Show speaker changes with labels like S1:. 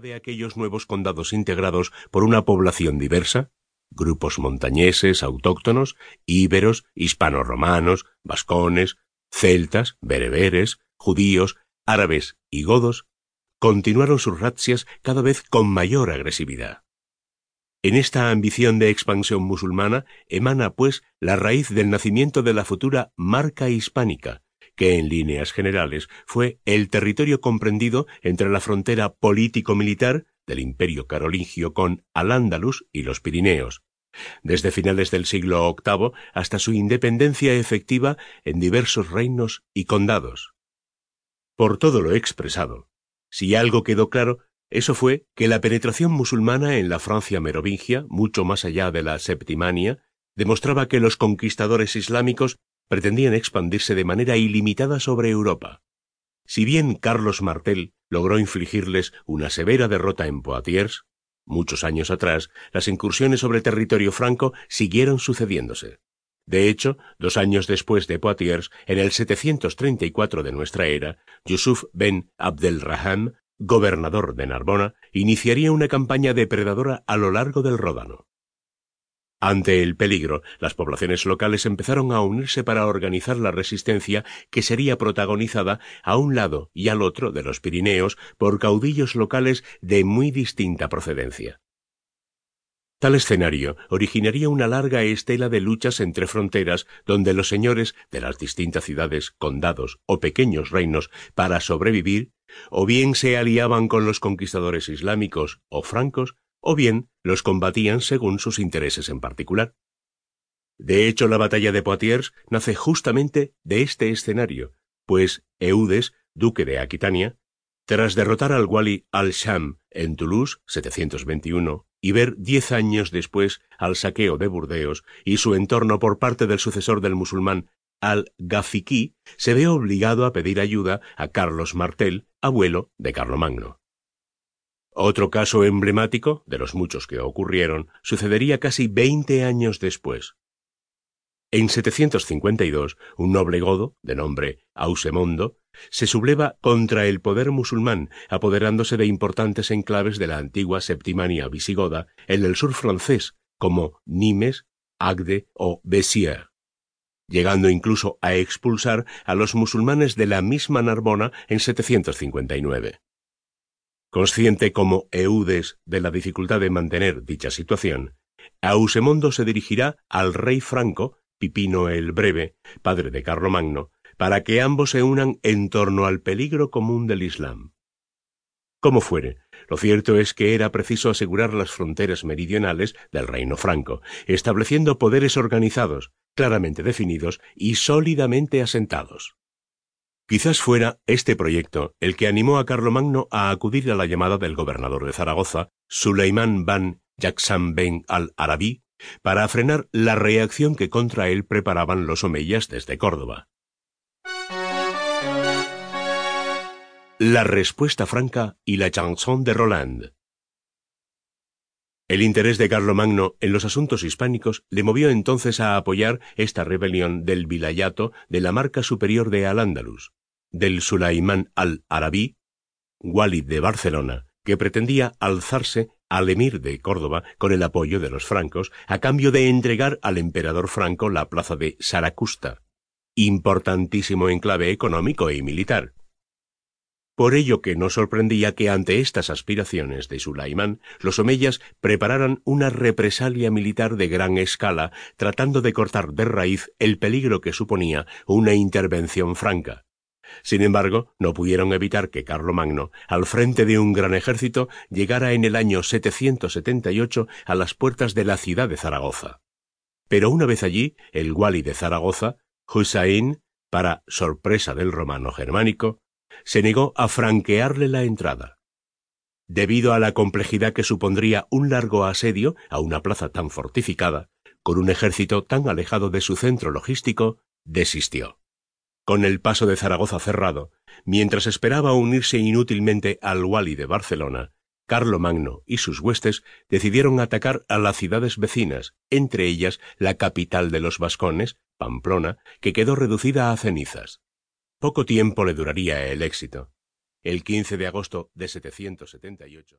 S1: de aquellos nuevos condados integrados por una población diversa, grupos montañeses, autóctonos, íberos, hispano-romanos, vascones, celtas, bereberes, judíos, árabes y godos, continuaron sus razzias cada vez con mayor agresividad. En esta ambición de expansión musulmana emana, pues, la raíz del nacimiento de la futura marca hispánica, que en líneas generales fue el territorio comprendido entre la frontera político-militar del imperio carolingio con Al-Ándalus y los Pirineos, desde finales del siglo VIII hasta su independencia efectiva en diversos reinos y condados. Por todo lo expresado, si algo quedó claro eso fue que la penetración musulmana en la Francia merovingia, mucho más allá de la Septimania, demostraba que los conquistadores islámicos pretendían expandirse de manera ilimitada sobre Europa. Si bien Carlos Martel logró infligirles una severa derrota en Poitiers, muchos años atrás las incursiones sobre territorio franco siguieron sucediéndose. De hecho, dos años después de Poitiers, en el 734 de nuestra era, Yusuf ben Abdelraham gobernador de Narbona, iniciaría una campaña depredadora a lo largo del Ródano. Ante el peligro, las poblaciones locales empezaron a unirse para organizar la resistencia que sería protagonizada a un lado y al otro de los Pirineos por caudillos locales de muy distinta procedencia. Tal escenario originaría una larga estela de luchas entre fronteras donde los señores de las distintas ciudades, condados o pequeños reinos para sobrevivir o bien se aliaban con los conquistadores islámicos o francos, o bien los combatían según sus intereses en particular. De hecho, la batalla de Poitiers nace justamente de este escenario, pues Eudes, duque de Aquitania, tras derrotar al wali al-Sham en Toulouse, 721, y ver diez años después al saqueo de Burdeos y su entorno por parte del sucesor del musulmán al-Ghafiqí, se ve obligado a pedir ayuda a Carlos Martel, abuelo de Carlomagno. Otro caso emblemático, de los muchos que ocurrieron, sucedería casi veinte años después. En 752, un noble godo, de nombre Ausemondo, se subleva contra el poder musulmán, apoderándose de importantes enclaves de la antigua Septimania visigoda en el sur francés, como Nimes, Agde o Bessières llegando incluso a expulsar a los musulmanes de la misma Narbona en 759. Consciente como Eudes de la dificultad de mantener dicha situación, Ausemondo se dirigirá al rey franco, Pipino el Breve, padre de Carlomagno, para que ambos se unan en torno al peligro común del Islam. Como fuere, lo cierto es que era preciso asegurar las fronteras meridionales del reino franco, estableciendo poderes organizados, claramente definidos y sólidamente asentados. Quizás fuera este proyecto el que animó a Carlomagno a acudir a la llamada del gobernador de Zaragoza, Suleiman ban Jacksan ben al-Arabi, para frenar la reacción que contra él preparaban los omeyas desde Córdoba. La respuesta franca y la chanson de Roland. El interés de Carlomagno en los asuntos hispánicos le movió entonces a apoyar esta rebelión del vilayato de la marca superior de Al-Ándalus, del Sulaimán al-Arabí, Walid de Barcelona, que pretendía alzarse al emir de Córdoba con el apoyo de los francos a cambio de entregar al emperador franco la plaza de Saracusta, importantísimo enclave económico y militar. Por ello que no sorprendía que ante estas aspiraciones de Sulaimán, los omeyas prepararan una represalia militar de gran escala, tratando de cortar de raíz el peligro que suponía una intervención franca. Sin embargo, no pudieron evitar que Carlomagno, al frente de un gran ejército, llegara en el año 778 a las puertas de la ciudad de Zaragoza. Pero una vez allí, el wali de Zaragoza, Hussein, para sorpresa del romano germánico, se negó a franquearle la entrada. Debido a la complejidad que supondría un largo asedio a una plaza tan fortificada, con un ejército tan alejado de su centro logístico, desistió. Con el paso de Zaragoza cerrado, mientras esperaba unirse inútilmente al Wali de Barcelona, Carlomagno y sus huestes decidieron atacar a las ciudades vecinas, entre ellas la capital de los vascones, Pamplona, que quedó reducida a cenizas. Poco tiempo le duraría el éxito. El 15 de agosto de 778.